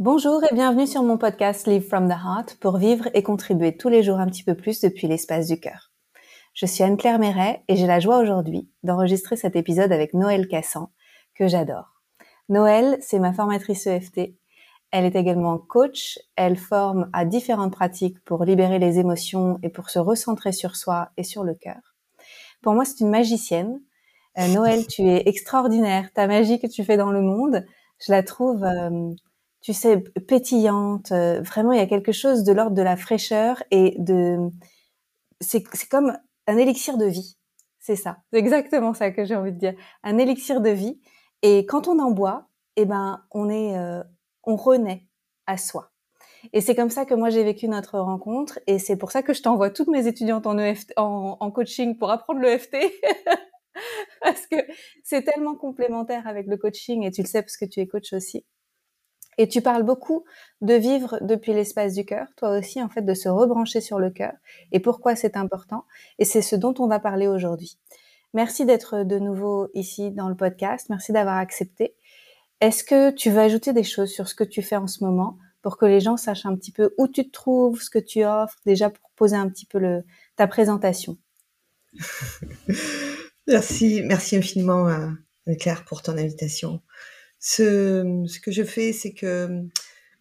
Bonjour et bienvenue sur mon podcast Live from the Heart pour vivre et contribuer tous les jours un petit peu plus depuis l'espace du cœur. Je suis Anne-Claire Méret et j'ai la joie aujourd'hui d'enregistrer cet épisode avec Noël Cassan, que j'adore. Noël, c'est ma formatrice EFT. Elle est également coach. Elle forme à différentes pratiques pour libérer les émotions et pour se recentrer sur soi et sur le cœur. Pour moi, c'est une magicienne. Euh, Noël, tu es extraordinaire. Ta magie que tu fais dans le monde, je la trouve euh, tu sais, pétillante. Euh, vraiment, il y a quelque chose de l'ordre de la fraîcheur et de. C'est comme un élixir de vie. C'est ça. C'est exactement ça que j'ai envie de dire. Un élixir de vie. Et quand on en boit, eh ben, on est, euh, on renaît à soi. Et c'est comme ça que moi j'ai vécu notre rencontre. Et c'est pour ça que je t'envoie toutes mes étudiantes en, EFT, en, en coaching pour apprendre l'EFT. parce que c'est tellement complémentaire avec le coaching et tu le sais parce que tu es coach aussi. Et tu parles beaucoup de vivre depuis l'espace du cœur, toi aussi, en fait, de se rebrancher sur le cœur et pourquoi c'est important. Et c'est ce dont on va parler aujourd'hui. Merci d'être de nouveau ici dans le podcast. Merci d'avoir accepté. Est-ce que tu veux ajouter des choses sur ce que tu fais en ce moment pour que les gens sachent un petit peu où tu te trouves, ce que tu offres, déjà pour poser un petit peu ta présentation Merci, merci infiniment, euh, Claire, pour ton invitation. Ce, ce que je fais, c'est que,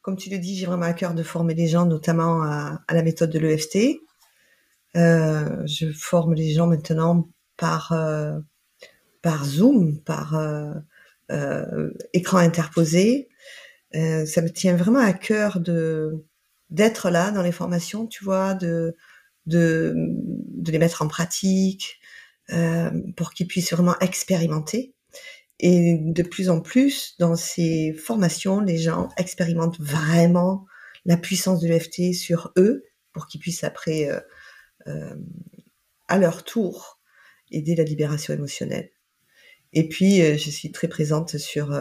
comme tu le dis, j'ai vraiment à cœur de former les gens, notamment à, à la méthode de l'EFT. Euh, je forme les gens maintenant par euh, par Zoom, par euh, euh écran interposé. Euh, ça me tient vraiment à cœur de d'être là dans les formations, tu vois, de de, de les mettre en pratique euh, pour qu'ils puissent vraiment expérimenter. Et de plus en plus, dans ces formations, les gens expérimentent vraiment la puissance de l'EFT sur eux pour qu'ils puissent après, euh, euh, à leur tour, aider la libération émotionnelle. Et puis, euh, je suis très présente sur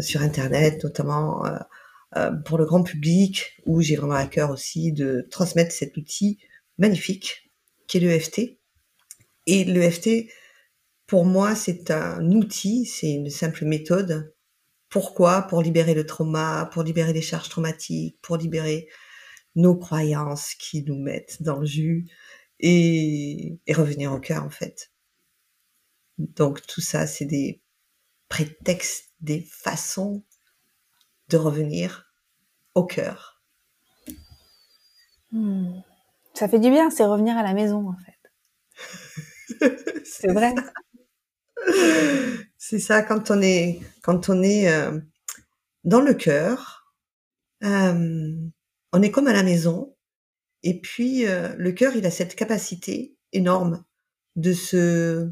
sur Internet, notamment pour le grand public, où j'ai vraiment à cœur aussi de transmettre cet outil magnifique qui est l'EFT. Et l'EFT, pour moi, c'est un outil, c'est une simple méthode. Pourquoi? Pour libérer le trauma, pour libérer les charges traumatiques, pour libérer nos croyances qui nous mettent dans le jus et, et revenir au cœur en fait. Donc tout ça, c'est des prétextes, des façons de revenir au cœur. Hmm. Ça fait du bien, c'est revenir à la maison en fait. c'est vrai. C'est ça, quand on est, quand on est euh, dans le cœur, euh, on est comme à la maison. Et puis, euh, le cœur, il a cette capacité énorme de se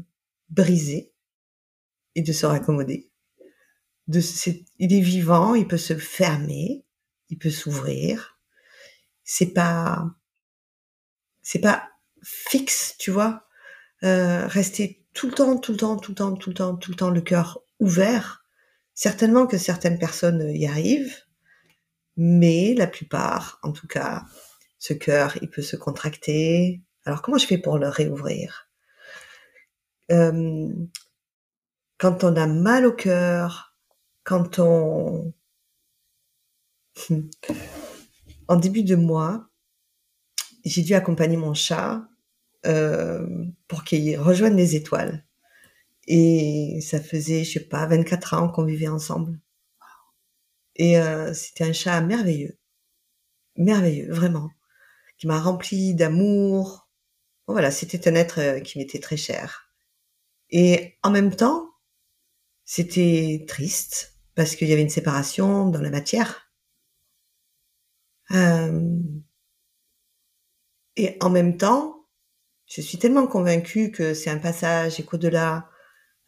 briser et de se raccommoder. De, il est vivant, il peut se fermer, il peut s'ouvrir. C'est pas, c'est pas fixe, tu vois. Rester tout le temps, tout le temps, tout le temps, tout le temps, tout le temps le cœur ouvert. Certainement que certaines personnes y arrivent, mais la plupart, en tout cas, ce cœur, il peut se contracter. Alors comment je fais pour le réouvrir? Euh, Quand on a mal au cœur, quand on... en début de mois, j'ai dû accompagner mon chat euh, pour qu'il rejoigne les étoiles. Et ça faisait, je sais pas, 24 ans qu'on vivait ensemble. Et euh, c'était un chat merveilleux, merveilleux, vraiment, qui m'a rempli d'amour. voilà, c'était un être euh, qui m'était très cher. Et en même temps, c'était triste parce qu'il y avait une séparation dans la matière. Euh, et en même temps, je suis tellement convaincue que c'est un passage et qu'au-delà,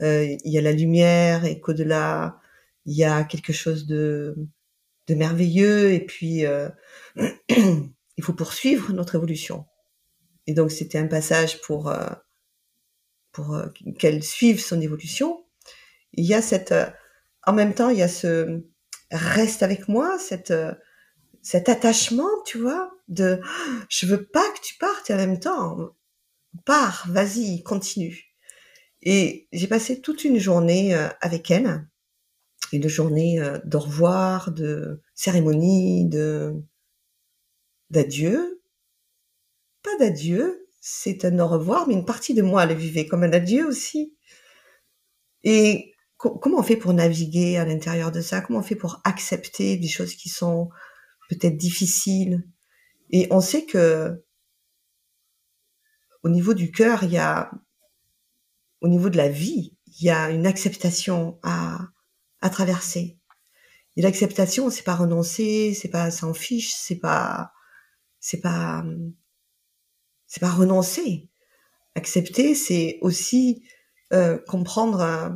euh, il y a la lumière et qu'au-delà, il y a quelque chose de, de merveilleux et puis euh, il faut poursuivre notre évolution. Et donc c'était un passage pour euh, pour qu'elle suive son évolution. Il y a cette en même temps il y a ce reste avec moi cette cet attachement tu vois de je veux pas que tu partes en même temps pars, vas-y, continue. Et j'ai passé toute une journée euh, avec elle et de journées euh, d'au revoir, de cérémonie, de d'adieu. Pas d'adieu, c'est un au revoir, mais une partie de moi le vivait comme un adieu aussi. Et comment on fait pour naviguer à l'intérieur de ça? Comment on fait pour accepter des choses qui sont peut-être difficiles? Et on sait que au niveau du cœur, il y a, au niveau de la vie, il y a une acceptation à, à traverser. Et l'acceptation, c'est pas renoncer, c'est pas s'en fiche, c'est pas, c'est pas, c'est pas renoncer. Accepter, c'est aussi euh, comprendre euh,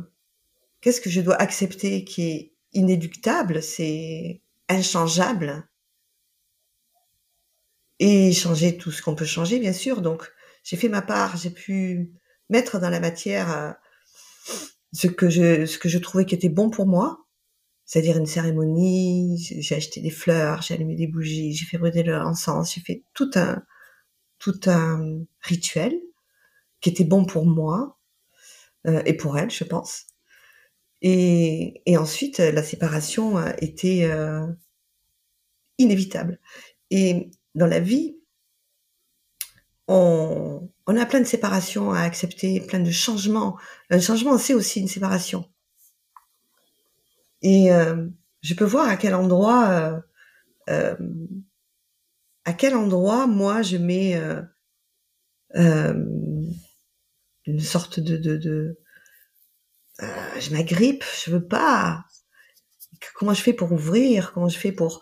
qu'est-ce que je dois accepter qui est inéluctable, c'est inchangeable. Et changer tout ce qu'on peut changer, bien sûr. Donc, j'ai fait ma part, j'ai pu mettre dans la matière euh, ce que je trouvais qui était bon pour moi, c'est-à-dire une cérémonie. J'ai acheté des fleurs, j'ai allumé des bougies, j'ai fait brûler l'encens, j'ai fait tout un tout un rituel qui était bon pour moi euh, et pour elle, je pense. Et, ensuite, la séparation était euh, inévitable. Et dans la vie, on, a plein de séparations à accepter, plein de changements. Un changement, c'est aussi une séparation. Et euh, je peux voir à quel endroit, euh, euh, à quel endroit moi je mets une sorte de, de, de je m'agrippe, je veux pas. Comment je fais pour ouvrir Comment je fais pour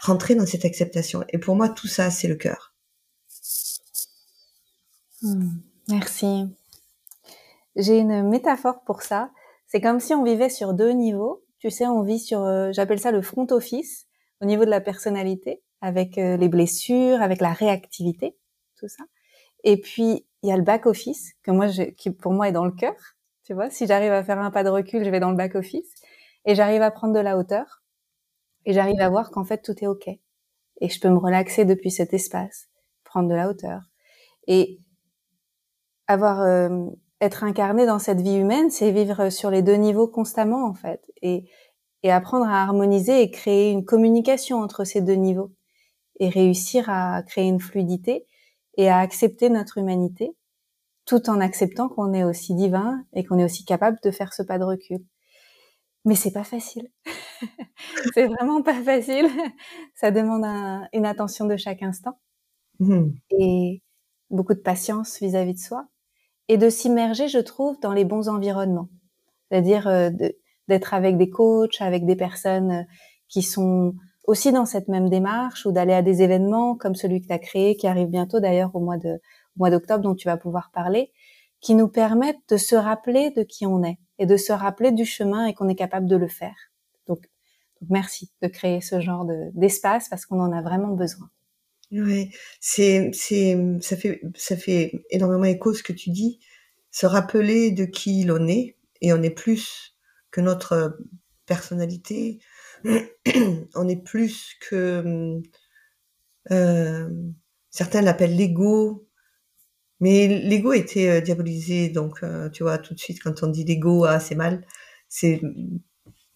rentrer dans cette acceptation Et pour moi, tout ça, c'est le cœur. Hmm, merci. J'ai une métaphore pour ça. C'est comme si on vivait sur deux niveaux. Tu sais, on vit sur, euh, j'appelle ça le front office, au niveau de la personnalité, avec euh, les blessures, avec la réactivité, tout ça. Et puis, il y a le back office, que moi, qui pour moi est dans le cœur. Tu vois, si j'arrive à faire un pas de recul, je vais dans le back office. Et j'arrive à prendre de la hauteur. Et j'arrive à voir qu'en fait, tout est OK. Et je peux me relaxer depuis cet espace, prendre de la hauteur. Et avoir euh, être incarné dans cette vie humaine, c'est vivre sur les deux niveaux constamment en fait, et, et apprendre à harmoniser et créer une communication entre ces deux niveaux, et réussir à créer une fluidité et à accepter notre humanité, tout en acceptant qu'on est aussi divin et qu'on est aussi capable de faire ce pas de recul. Mais c'est pas facile. c'est vraiment pas facile. Ça demande une attention de chaque instant mmh. et beaucoup de patience vis-à-vis -vis de soi et de s'immerger, je trouve, dans les bons environnements. C'est-à-dire euh, d'être avec des coachs, avec des personnes euh, qui sont aussi dans cette même démarche ou d'aller à des événements comme celui que tu as créé, qui arrive bientôt d'ailleurs au mois de au mois d'octobre dont tu vas pouvoir parler, qui nous permettent de se rappeler de qui on est et de se rappeler du chemin et qu'on est capable de le faire. Donc, donc merci de créer ce genre d'espace parce qu'on en a vraiment besoin. Ouais, c'est, c'est, ça fait, ça fait énormément écho ce que tu dis. Se rappeler de qui l'on est, et on est plus que notre personnalité. on est plus que, euh, certains l'appellent l'ego. Mais l'ego était euh, diabolisé, donc euh, tu vois tout de suite quand on dit l'ego, ah c'est mal. C'est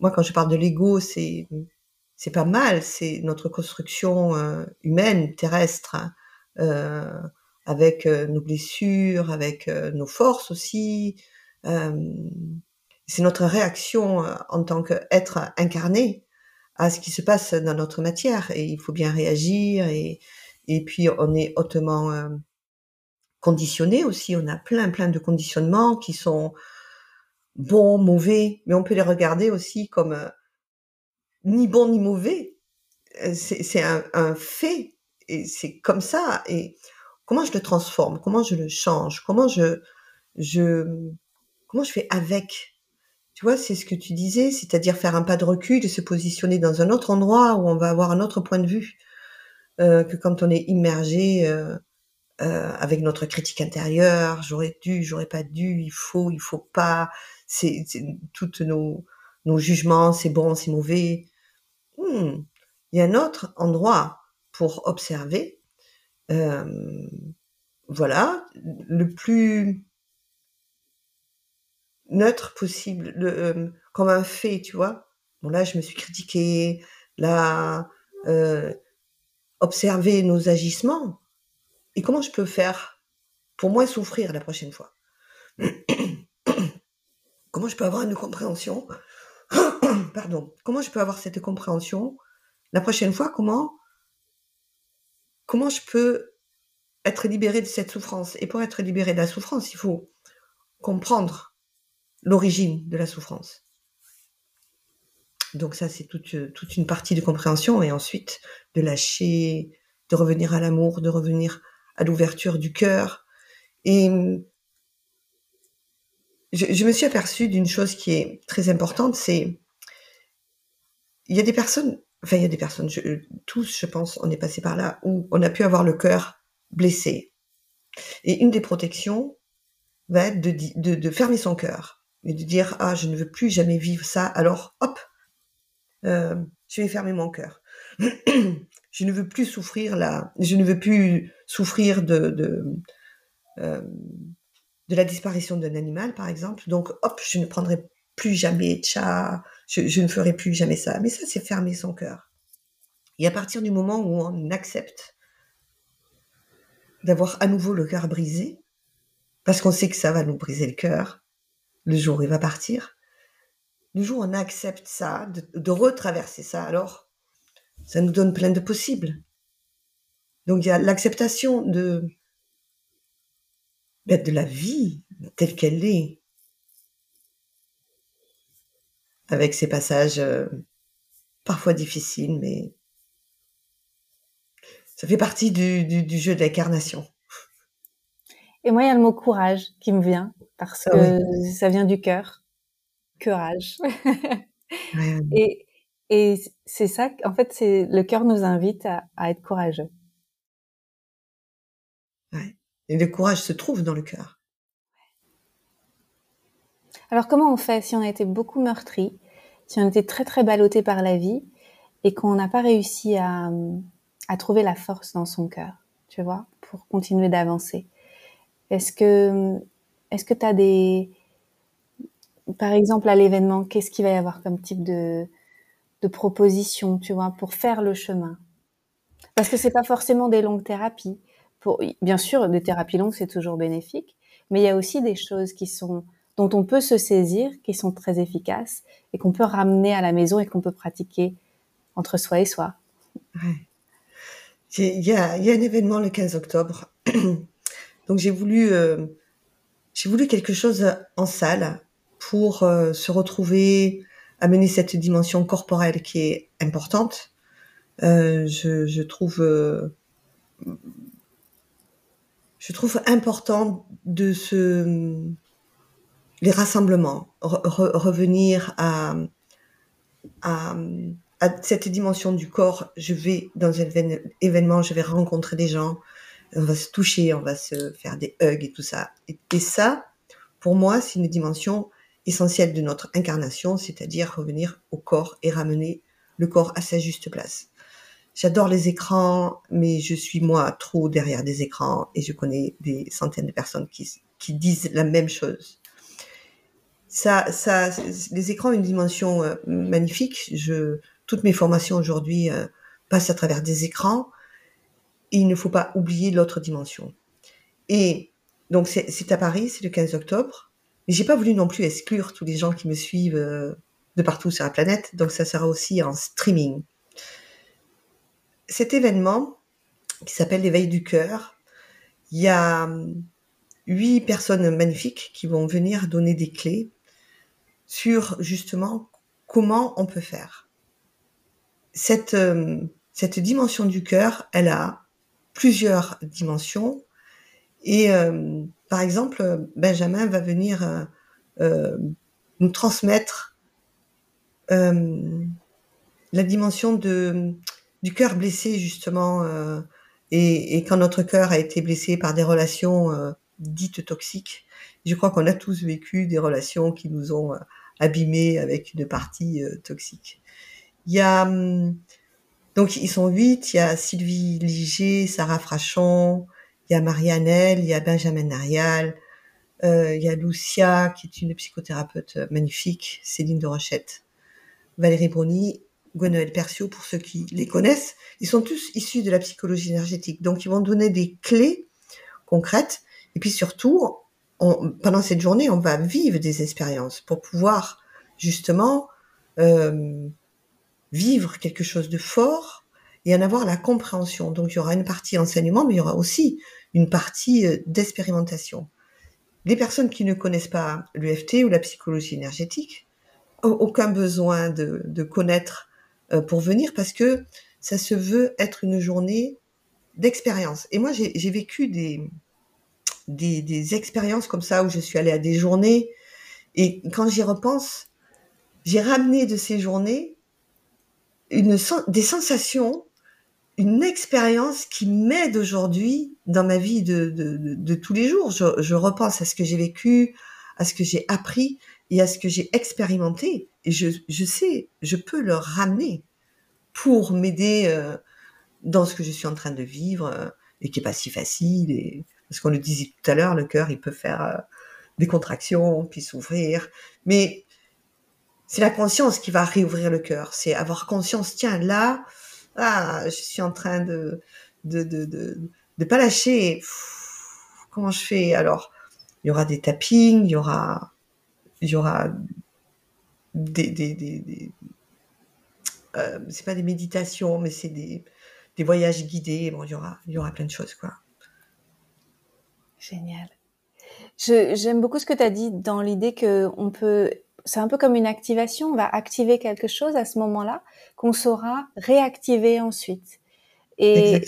moi quand je parle de l'ego, c'est c'est pas mal, c'est notre construction euh, humaine, terrestre, hein, euh, avec euh, nos blessures, avec nos forces aussi. c'est notre réaction en tant qu'être incarné à ce qui se passe dans notre matière et il faut bien réagir et, et puis on est hautement conditionné aussi, on a plein plein de conditionnements qui sont bons, mauvais, mais on peut les regarder aussi comme ni bon ni mauvais. Euh, c'est un, fait et c'est comme ça. Et comment je le transforme? Comment je le change? Comment je, comment je fais avec? Tu vois, c'est ce que tu disais, c'est-à-dire faire un pas de recul et se positionner dans un autre endroit où on va avoir un autre point de vue euh, que quand on est immergé euh, avec notre critique intérieure. J'aurais dû, j'aurais pas dû. Il faut, il faut pas. C'est toutes nos nos jugements, c'est bon, c'est mauvais. Hmm, il y a un autre endroit pour observer. Euh, voilà, le plus neutre possible, le, euh, comme un fait, tu vois. Bon là, je me suis critiquée, là, euh, observer nos agissements et comment je peux faire pour moins souffrir la prochaine fois? comment je peux avoir une compréhension? Pardon. Comment je peux avoir cette compréhension? La prochaine fois Comment comment je peux être libéré de cette souffrance? Et pour être libéré de la souffrance, il faut comprendre l'origine de la souffrance. Donc ça, c'est toute, toute une partie de compréhension et ensuite de lâcher, de revenir à l'amour, de revenir à l'ouverture du cœur. Et je, je me suis aperçue d'une chose qui est très importante, c'est il y a des personnes, enfin il y a des personnes, tous je pense, on est passé par là où on a pu avoir le cœur blessé. Et une des protections va être de, fermer son cœur et de dire ah je ne veux plus jamais vivre ça, alors hop, euh, je vais fermer mon cœur. je ne veux plus souffrir là, je ne veux plus souffrir de de, euh, de la disparition d'un animal, par exemple. Donc, hop, je ne prendrai plus jamais de chat, je, ne ferai plus jamais ça. Mais ça, c'est fermer son cœur. Et à partir du moment où on accepte d'avoir à nouveau le cœur brisé, parce qu'on sait que ça va nous briser le cœur, le jour où il va partir, le jour où on accepte ça, de, de retraverser ça, alors ça nous donne plein de possibles. Donc il y a l'acceptation de, ben, de la vie telle qu'elle est, avec ses passages euh, parfois difficiles, mais ça fait partie du, du, du jeu de l'incarnation. Et moi, il y a le mot courage qui me vient, parce ah que oui. ça vient du cœur. Courage. Et, et c'est ça, en fait, c'est le cœur nous invite à, à être courageux. Et le courage se trouve dans le cœur. Alors comment on fait si on a été beaucoup meurtri, si on a été très très ballotté par la vie et qu'on n'a pas réussi à, trouver la force dans son cœur, tu vois, pour continuer d'avancer? Est-ce que est-ce que tu as des par exemple à l'événement, qu'est-ce qu'il va y avoir comme type de de proposition, tu vois, pour faire le chemin? Parce que c'est pas forcément des longues thérapies. Bien sûr, des thérapies longues, c'est toujours bénéfique, mais il y a aussi des choses qui sont dont on peut se saisir, qui sont très efficaces et qu'on peut ramener à la maison et qu'on peut pratiquer entre soi et soi. Il y a, un événement le 15 octobre, donc j'ai voulu euh, voulu quelque chose en salle pour euh, se retrouver, amener cette dimension corporelle qui est importante. Euh, je, trouve je trouve important de se les rassemblements, re, revenir à, cette dimension du corps. Je vais dans un événement, je vais rencontrer des gens, on va se toucher, on va se faire des hugs et tout ça. Et ça, pour moi, c'est une dimension essentielle de notre incarnation, c'est-à-dire revenir au corps et ramener le corps à sa juste place. J'adore les écrans, mais je suis moi trop derrière des écrans et je connais des centaines de personnes qui, disent la même chose. Ça, ça, les écrans ont une dimension euh, magnifique. Toutes mes formations aujourd'hui euh, passent à travers des écrans. Et il ne faut pas oublier l'autre dimension. Et donc c'est à Paris, c'est le 15 octobre. Mais j'ai pas voulu non plus exclure tous les gens qui me suivent euh, de partout sur la planète. Donc ça sera aussi en streaming cet événement qui s'appelle l'éveil du cœur, il y a hum, huit personnes magnifiques qui vont venir donner des clés sur justement comment on peut faire. Cette, hum, dimension du cœur, elle a plusieurs dimensions. Et euh, par exemple, Benjamin va venir euh, euh, nous transmettre la dimension de du cœur blessé justement euh, et, quand notre cœur a été blessé par des relations euh, dites toxiques. Je crois qu'on a tous vécu des relations qui nous ont euh, abîmés avec une partie toxique. Il y a hum, donc ils sont huit. Il y a Sylvie Liger, Sarah Frachon, il y a Marianne, il y a Benjamin Narial, il y a Lucia qui est une psychothérapeute magnifique, Céline de Rochette. Valérie Bruni, Gwenoël Percio, pour ceux qui les connaissent, ils sont tous issus de la psychologie énergétique. Donc, ils vont donner des clés concrètes. Et puis surtout, pendant cette journée, on va vivre des expériences pour pouvoir justement euh, vivre quelque chose de fort et en avoir la compréhension. Donc, il y aura une partie enseignement, mais il y aura aussi une partie euh, d'expérimentation. Les personnes qui ne connaissent pas l'UFT ou la psychologie énergétique, aucun besoin de, connaître pour venir parce que ça se veut être une journée d'expérience. Et moi, j'ai vécu des, expériences comme ça où je suis allée à des journées et quand j'y repense, j'ai ramené de ces journées une, des sensations, une expérience qui m'aide aujourd'hui dans ma vie de, de, tous les jours. Je, repense à ce que j'ai vécu, à ce que j'ai appris et à ce que j'ai expérimenté. Et je, sais, je peux le ramener pour m'aider euh, dans ce que je suis en train de vivre euh, et qui est pas si facile. Et, parce qu'on le disait tout à l'heure, le cœur, il peut faire euh, des contractions, puis s'ouvrir. Mais c'est la conscience qui va réouvrir le cœur. C'est avoir conscience, tiens, là, ah, je suis en train de de, de, de, de pas lâcher. comment je fais? Alors, il y aura des tappings, il y aura, il y aura des, des, des, des euh, c'est pas des méditations, mais c'est des, des voyages guidés. Bon, il y aura, il y aura plein de choses, quoi. Génial. J'aime beaucoup ce que tu as dit dans l'idée que on peut c'est un peu comme une activation. On va activer quelque chose à ce moment-là qu'on saura réactiver ensuite. Et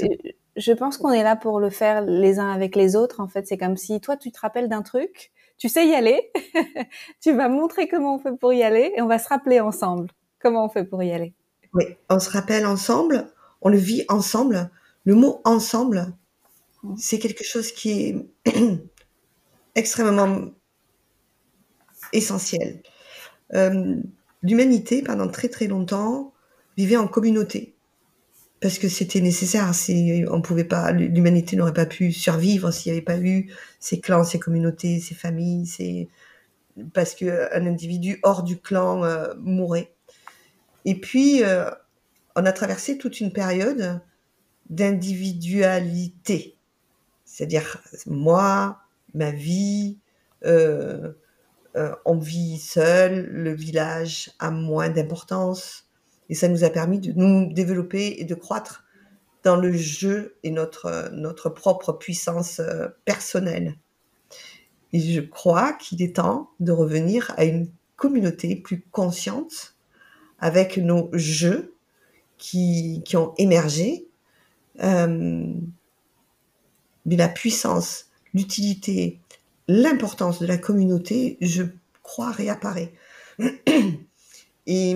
je pense qu'on est là pour le faire les uns avec les autres. En fait, c'est comme si toi, tu te rappelles d'un truc, tu sais y aller, tu vas montrer comment on fait pour y aller et on va se rappeler ensemble comment on fait pour y aller. Oui, on se rappelle ensemble, on le vit ensemble. Le mot ensemble, mmh. c'est quelque chose qui est extrêmement essentiel. Euh, l'humanité, pendant très très longtemps, vivait en communauté parce que c'était nécessaire. On pouvait pas, l'humanité n'aurait pas pu survivre s'il n'y avait pas eu ces clans, ces communautés, ces familles, parce que un individu hors du clan euh, mourait. Et puis, euh, on a traversé toute une période d'individualité, c'est-à-dire moi, ma vie, euh, euh, on vit seul, le village a moins d'importance, et ça nous a permis de nous développer et de croître dans le jeu et notre, notre propre puissance euh, personnelle. Et je crois qu'il est temps de revenir à une communauté plus consciente avec nos jeux qui, qui ont émergé, euh, mais la puissance, l'utilité, l'importance de la communauté, je crois, réapparaît. Et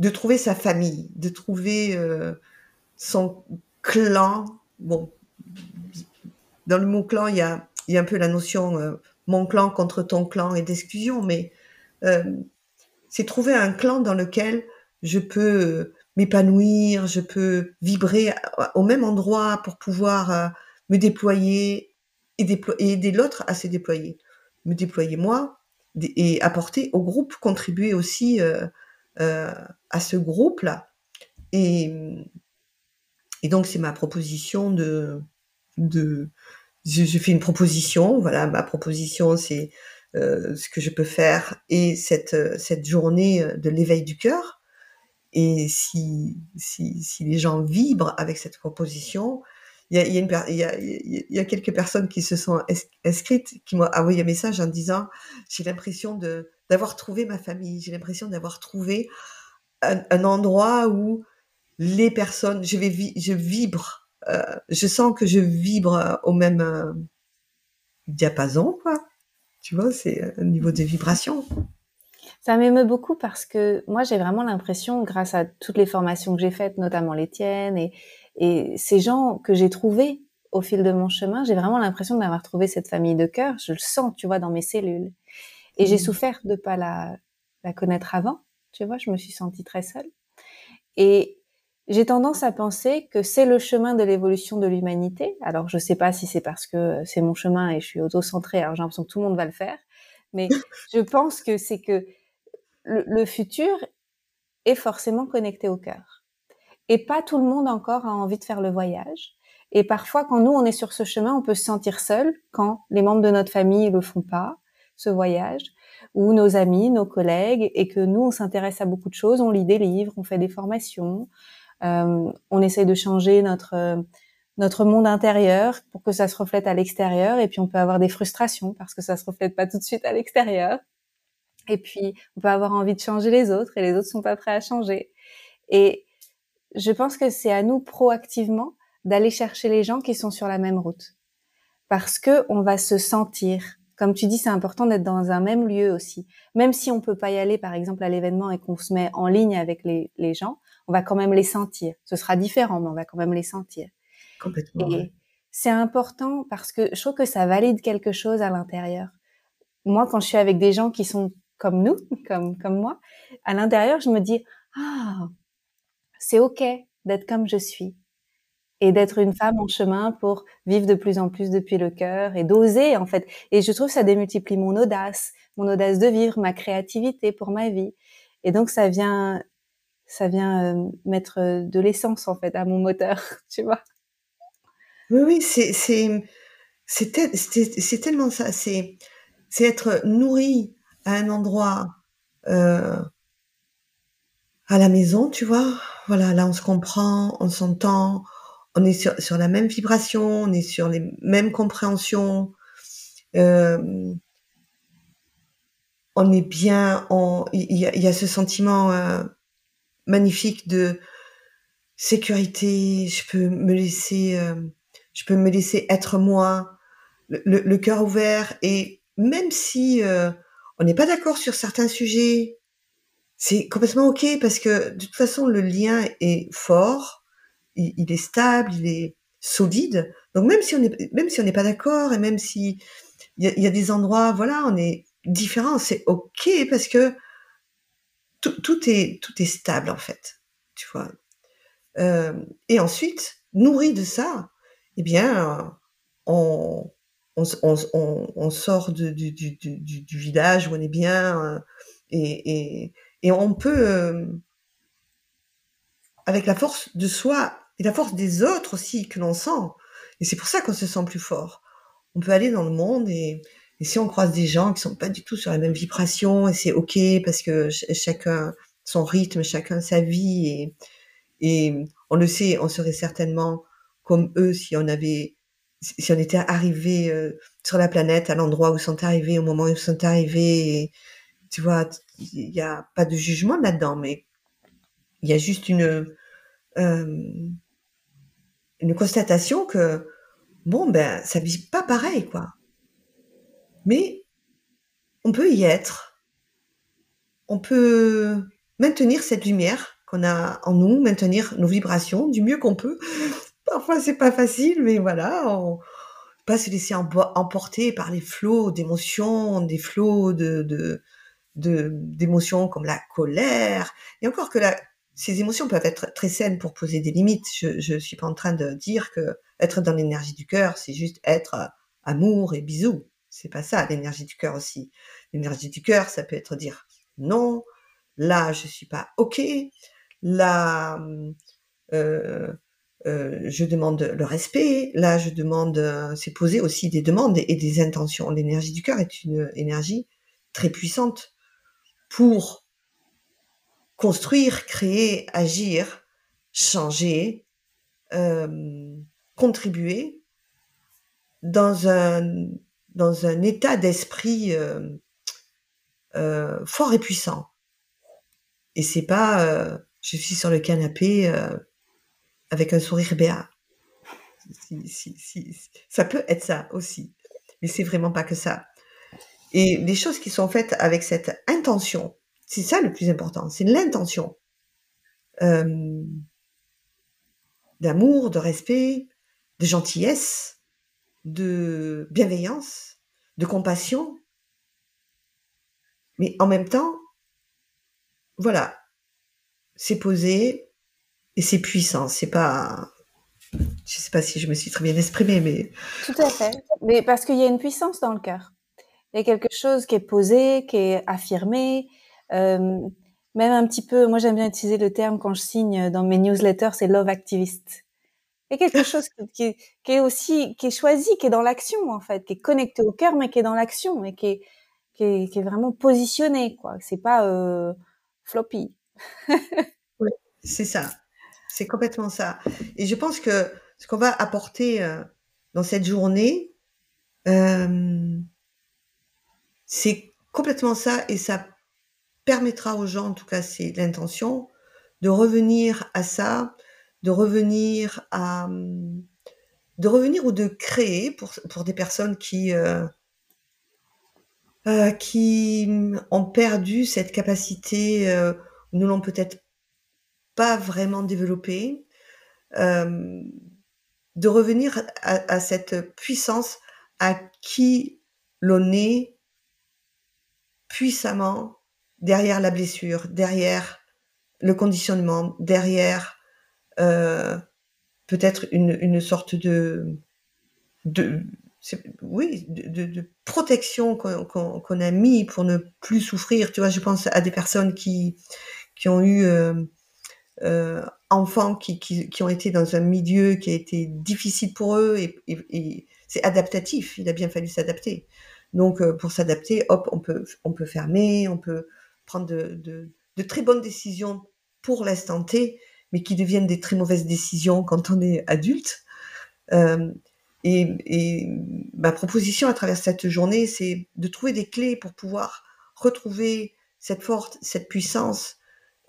de trouver sa famille, de trouver euh, son clan. Bon, dans le mot clan, il y a, y a un peu la notion euh, mon clan contre ton clan et d'exclusion, mais euh, c'est trouver un clan dans lequel je peux m'épanouir, je peux vibrer au même endroit pour pouvoir me déployer et, aider l'autre à se déployer. Me déployer moi et apporter au groupe, contribuer aussi euh, euh, à ce groupe-là. Et, et donc, c'est ma proposition de... de je, fais une proposition, voilà, ma proposition, c'est euh, ce que je peux faire et cette, cette journée de l'éveil du cœur. Et si, si, si les gens vibrent avec cette proposition, il y a, y, y a, quelques personnes qui se sont inscrites, qui m'ont envoyé un message en disant j'ai l'impression de d'avoir trouvé ma famille, j'ai l'impression d'avoir trouvé un, endroit où les personnes, je vibre, euh, je sens que je vibre au même euh, diapason, quoi. Tu vois, c'est un niveau de vibration. Ça m'émeut beaucoup parce que moi, j'ai vraiment l'impression, grâce à toutes les formations que j'ai faites, notamment les tiennes, et, et ces gens que j'ai trouvés au fil de mon chemin, j'ai vraiment l'impression d'avoir trouvé cette famille de cœur. Je le sens, tu vois, dans mes cellules. Et j'ai mmh. souffert de pas la, la connaître avant. Tu vois, je me suis sentie très seule. Et j'ai tendance à penser que c'est le chemin de l'évolution de l'humanité. Alors, je sais pas si c'est parce que c'est mon chemin et je suis auto-centrée, alors j'ai l'impression que tout le monde va le faire. Mais je pense que c'est que le, le futur est forcément connecté au cœur. Et pas tout le monde encore a envie de faire le voyage. Et parfois, quand nous, on est sur ce chemin, on peut se sentir seul quand les membres de notre famille ne le font pas, ce voyage, ou nos amis, nos collègues, et que nous, on s'intéresse à beaucoup de choses, on lit des livres, on fait des formations, euh, on essaye de changer notre notre monde intérieur pour que ça se reflète à l'extérieur, et puis on peut avoir des frustrations parce que ça se reflète pas tout de suite à l'extérieur. Et puis, on peut avoir envie de changer les autres et les autres sont pas prêts à changer. Et je pense que c'est à nous proactivement d'aller chercher les gens qui sont sur la même route. Parce que on va se sentir, comme tu dis, c'est important d'être dans un même lieu aussi. Même si on peut pas y aller, par exemple, à l'événement et qu'on se met en ligne avec les, les, gens, on va quand même les sentir. Ce sera différent, mais on va quand même les sentir. Complètement. Et c'est important parce que je trouve que ça valide quelque chose à l'intérieur. Moi, quand je suis avec des gens qui sont comme nous, comme, comme moi, à l'intérieur, je me dis, ah, c'est OK d'être comme je suis et d'être une femme en chemin pour vivre de plus en plus depuis le cœur et d'oser, en fait. Et je trouve que ça démultiplie mon audace, mon audace de vivre, ma créativité pour ma vie. Et donc, ça vient, ça vient euh, mettre de l'essence, en fait, à mon moteur, tu vois. Oui, oui, c'est, tellement ça. C'est, c'est être nourri à un endroit euh, à la maison, tu vois. Voilà, là on se comprend, on s'entend, on est sur, la même vibration, on est sur les mêmes compréhensions. Euh, on est bien, il y, a ce sentiment euh, magnifique de sécurité. Je peux me laisser, euh, je peux me laisser être moi, le, cœur ouvert et même si on n'est pas d'accord sur certains sujets, c'est complètement ok parce que de toute façon le lien est fort, il, est stable, il est solide. Donc même si on est même si on n'est pas d'accord et même si il y a, des endroits, voilà, on est différent, c'est ok parce que tout, est tout est stable en fait, tu vois. Euh, et ensuite, nourri de ça, eh bien, on on, on, sort du, du, du, du, village où on est bien euh, et, et, et, on peut, euh, avec la force de soi et la force des autres aussi que l'on sent, et c'est pour ça qu'on se sent plus fort, on peut aller dans le monde et, si on croise des gens qui sont pas du tout sur la même vibration, et c'est ok parce que chacun son rythme, chacun sa vie, et, on le sait, on serait certainement comme eux si on avait si on était arrivé euh, sur la planète à l'endroit où ils sont arrivés, au moment où ils sont arrivés, tu vois, il n'y a pas de jugement là-dedans, mais il y a juste une une constatation que bon ben ça vit pas pareil quoi. Mais on peut y être, on peut maintenir cette lumière qu'on a en nous, maintenir nos vibrations du mieux qu'on peut Parfois, c'est pas facile, mais voilà, on pas se laisser emporter par les flots d'émotions, des flots de, d'émotions comme la colère. Et encore que la, ces émotions peuvent être très saines pour poser des limites. Je, je suis pas en train de dire que être dans l'énergie du cœur, c'est juste être amour et bisous. C'est pas ça, l'énergie du cœur aussi. L'énergie du cœur, ça peut être dire non, là, je suis pas ok, là, euh, euh, je demande le respect. Là, je demande, euh, c'est poser aussi des demandes et des intentions. L'énergie du cœur est une énergie très puissante pour construire, créer, agir, changer, euh, contribuer dans un dans un état d'esprit fort et puissant. Et c'est pas, je suis sur le canapé avec un sourire béat. ça peut être ça aussi, mais c'est vraiment pas que ça. Et les choses qui sont faites avec cette intention, c'est ça le plus important, c'est l'intention euh, d'amour, de respect, de gentillesse, de bienveillance, de compassion. Mais en même temps, voilà, c'est posé, et c'est puissant. C'est pas, je sais pas si je me suis très bien exprimée, mais tout à fait. Mais parce qu'il y a une puissance dans le cœur. Il y a quelque chose qui est posé, qui est affirmé. Euh, même un petit peu, moi j'aime bien utiliser le terme quand je signe dans mes newsletters, c'est love activist. Et quelque chose qui, est aussi, qui est choisi, qui est dans l'action en fait, qui est connecté au cœur, mais qui est dans l'action et qui est, qui est, vraiment positionné, quoi. C'est pas euh, floppy. oui, c'est ça. C'est complètement ça. Et je pense que ce qu'on va apporter euh, dans cette journée, c'est complètement ça et ça permettra aux gens, en tout cas c'est l'intention, de revenir à ça, de revenir à de revenir ou de créer pour, des personnes qui euh, euh, qui ont perdu cette capacité euh, ou ne l'ont peut-être pas vraiment développée, euh, de revenir à, cette puissance à qui l'on est puissamment derrière la blessure, derrière le conditionnement, derrière euh, peut-être une, une, sorte de, de oui, de, protection qu'on a mis pour ne plus souffrir. Tu vois, je pense à des personnes qui, qui ont eu euh, euh, enfants qui, qui, ont été dans un milieu qui a été difficile pour eux et, et, c'est adaptatif. Il a bien fallu s'adapter. Donc, pour s'adapter, hop, on peut, on peut fermer, on peut prendre de, très bonnes décisions pour l'instant T, mais qui deviennent des très mauvaises décisions quand on est adulte. Euh, et, et, ma proposition à travers cette journée, c'est de trouver des clés pour pouvoir retrouver cette force, cette puissance,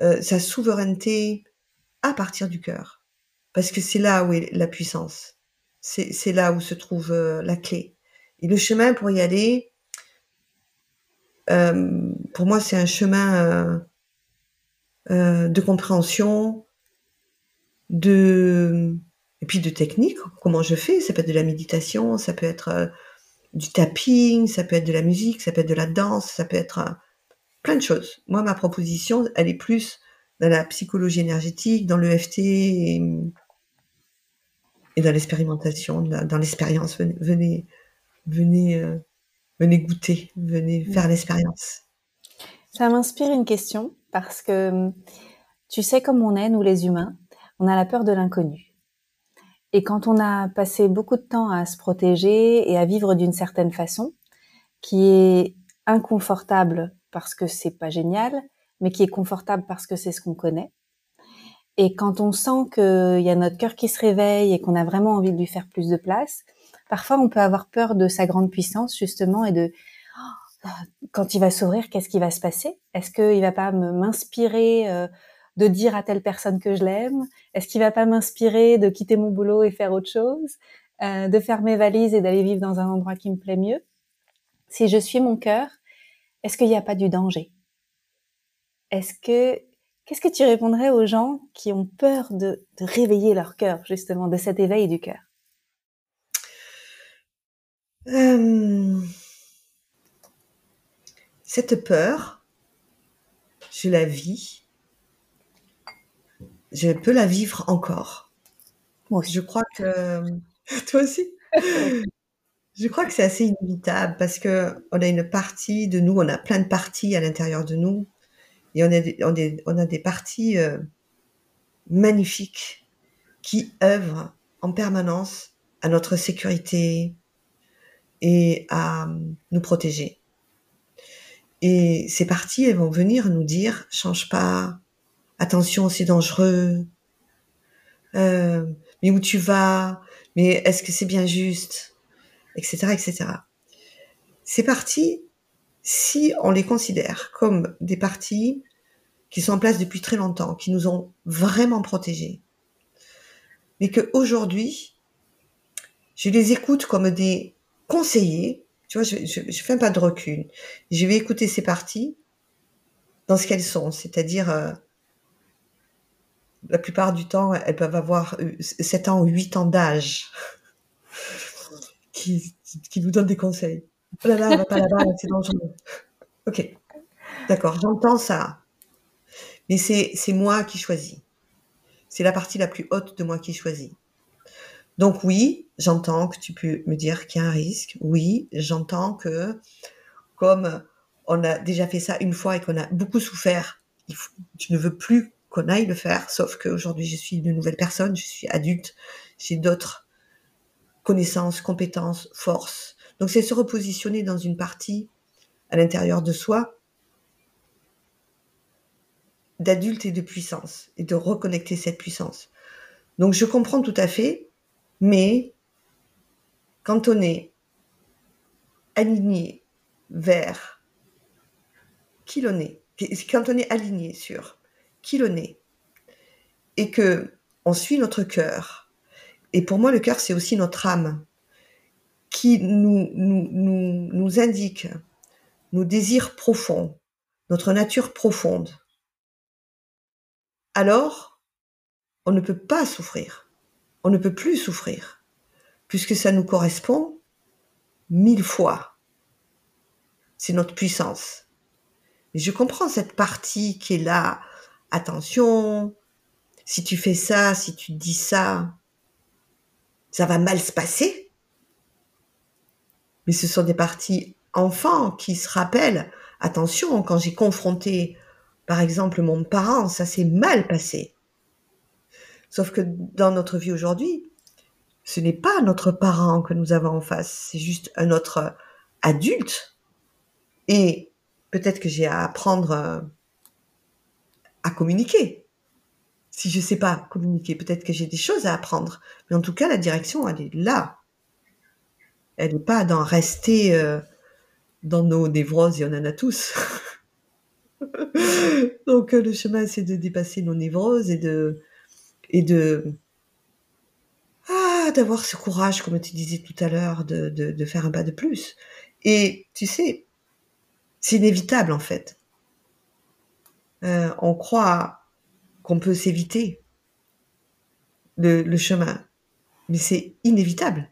euh, sa souveraineté à partir du cœur. Parce que c'est là où est la puissance. C'est là où se trouve euh, la clé. Et le chemin pour y aller, euh, pour moi, c'est un chemin euh, euh, de compréhension, de et puis de technique. Comment je fais? Ça peut être de la méditation, ça peut être du tapping, ça peut être de la musique, ça peut être de la danse, ça peut être plein de choses. Moi, ma proposition, elle est plus dans la psychologie énergétique, dans l'EFT et, et dans l'expérimentation, dans l'expérience. Venez, venez, venez goûter, venez faire l'expérience. Ça m'inspire une question parce que tu sais comme on est, nous les humains, on a la peur de l'inconnu. Et quand on a passé beaucoup de temps à se protéger et à vivre d'une certaine façon, qui est inconfortable parce que c'est pas génial, mais qui est confortable parce que c'est ce qu'on connaît. Et quand on sent qu'il y a notre cœur qui se réveille et qu'on a vraiment envie de lui faire plus de place, parfois on peut avoir peur de sa grande puissance justement et de oh, quand il va s'ouvrir, qu'est-ce qui va se passer? Est-ce qu'il va pas m'inspirer euh, de dire à telle personne que je l'aime? Est-ce qu'il va pas m'inspirer de quitter mon boulot et faire autre chose? Euh, De faire mes valises et d'aller vivre dans un endroit qui me plaît mieux? Si je suis mon cœur, est-ce qu'il n'y a pas du danger? Est-ce que qu'est-ce que tu répondrais aux gens qui ont peur de, de réveiller leur cœur justement de cet éveil du cœur? Euh... Cette peur, je la vis je peux la vivre encore. Moi Je crois que toi aussi? je crois que c'est assez inévitable parce que on a une partie de nous, on a plein de parties à l'intérieur de nous, et on a des, on, a, on a des parties euh, magnifiques qui œuvrent en permanence à notre sécurité et à nous protéger. Et ces parties, elles vont venir nous dire change pas, attention, c'est dangereux. Euh, mais où tu vas Mais est-ce que c'est bien juste Etc. Etc. Ces parties, si on les considère comme des parties qui sont en place depuis très longtemps, qui nous ont vraiment protégés, mais qu'aujourd'hui, je les écoute comme des conseillers, tu vois, je, fais un pas de recul. Je vais écouter ces parties dans ce qu'elles sont, c'est-à-dire euh, la plupart du temps, elles peuvent avoir 7 ans ou 8 ans d'âge qui, qui nous donnent des conseils. Oh là là, va pas là-bas, c'est dangereux. Ok, d'accord, j'entends ça. Mais c'est moi qui choisis. C'est la partie la plus haute de moi qui choisit. Donc oui, j'entends que tu peux me dire qu'il y a un risque. Oui, j'entends que comme on a déjà fait ça une fois et qu'on a beaucoup souffert, tu ne veux plus qu'on aille le faire, sauf qu'aujourd'hui je suis une nouvelle personne, je suis adulte, j'ai d'autres connaissances, compétences, forces. Donc c'est se repositionner dans une partie à l'intérieur de soi d'adulte et de puissance et de reconnecter cette puissance. Donc je comprends tout à fait, mais quand on est aligné vers qui l'on est, quand on est aligné sur qui l'on est, et que on suit notre cœur, et pour moi le cœur c'est aussi notre âme, qui nous, indique nos désirs profonds, notre nature profonde, alors on ne peut pas souffrir, on ne peut plus souffrir, puisque ça nous correspond mille fois. C'est notre puissance. Mais je comprends cette partie qui est là. Attention, si tu fais ça, si tu dis ça, ça va mal se passer. Mais ce sont des parties enfants qui se rappellent, attention, quand j'ai confronté, par exemple, mon parent, ça s'est mal passé. Sauf que dans notre vie aujourd'hui, ce n'est pas notre parent que nous avons en face, c'est juste un autre adulte. Et peut-être que j'ai à apprendre euh, à communiquer. Si je ne sais pas communiquer, peut-être que j'ai des choses à apprendre. Mais en tout cas, la direction, elle est là. Elle n'est pas dans rester euh, dans nos névroses, il y en a tous. Donc euh, le chemin, c'est de dépasser nos névroses et de et de ah, d'avoir ce courage, comme tu disais tout à l'heure, de, de, faire un pas de plus. Et tu sais, c'est inévitable en fait. Euh, on croit qu'on peut s'éviter le, le, chemin, mais c'est inévitable.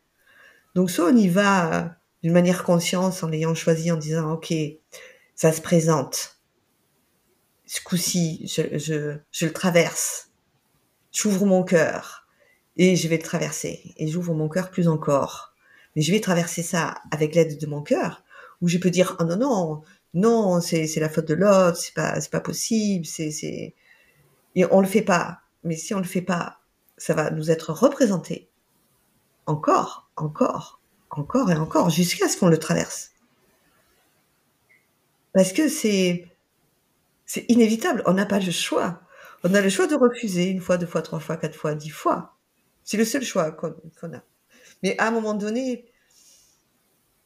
Donc soit on y va d'une manière consciente en l'ayant choisi en disant ok, ça se présente. Ce coup-ci, je, je, je le traverse. J'ouvre mon cœur et je vais le traverser. Et j'ouvre mon cœur plus encore. Mais je vais traverser ça avec l'aide de mon cœur, où je peux dire, oh non, non, non, c'est, c'est la faute de l'autre, c'est pas, c'est pas possible, c'est, c'est, et on le fait pas. Mais si on le fait pas, ça va nous être représenté. Encore, encore, encore et encore, jusqu'à ce qu'on le traverse. Parce que c'est, c'est inévitable. On n'a pas le choix. On a le choix de refuser une fois, deux fois, trois fois, quatre fois, dix fois. C'est le seul choix qu'on a. Mais à un moment donné,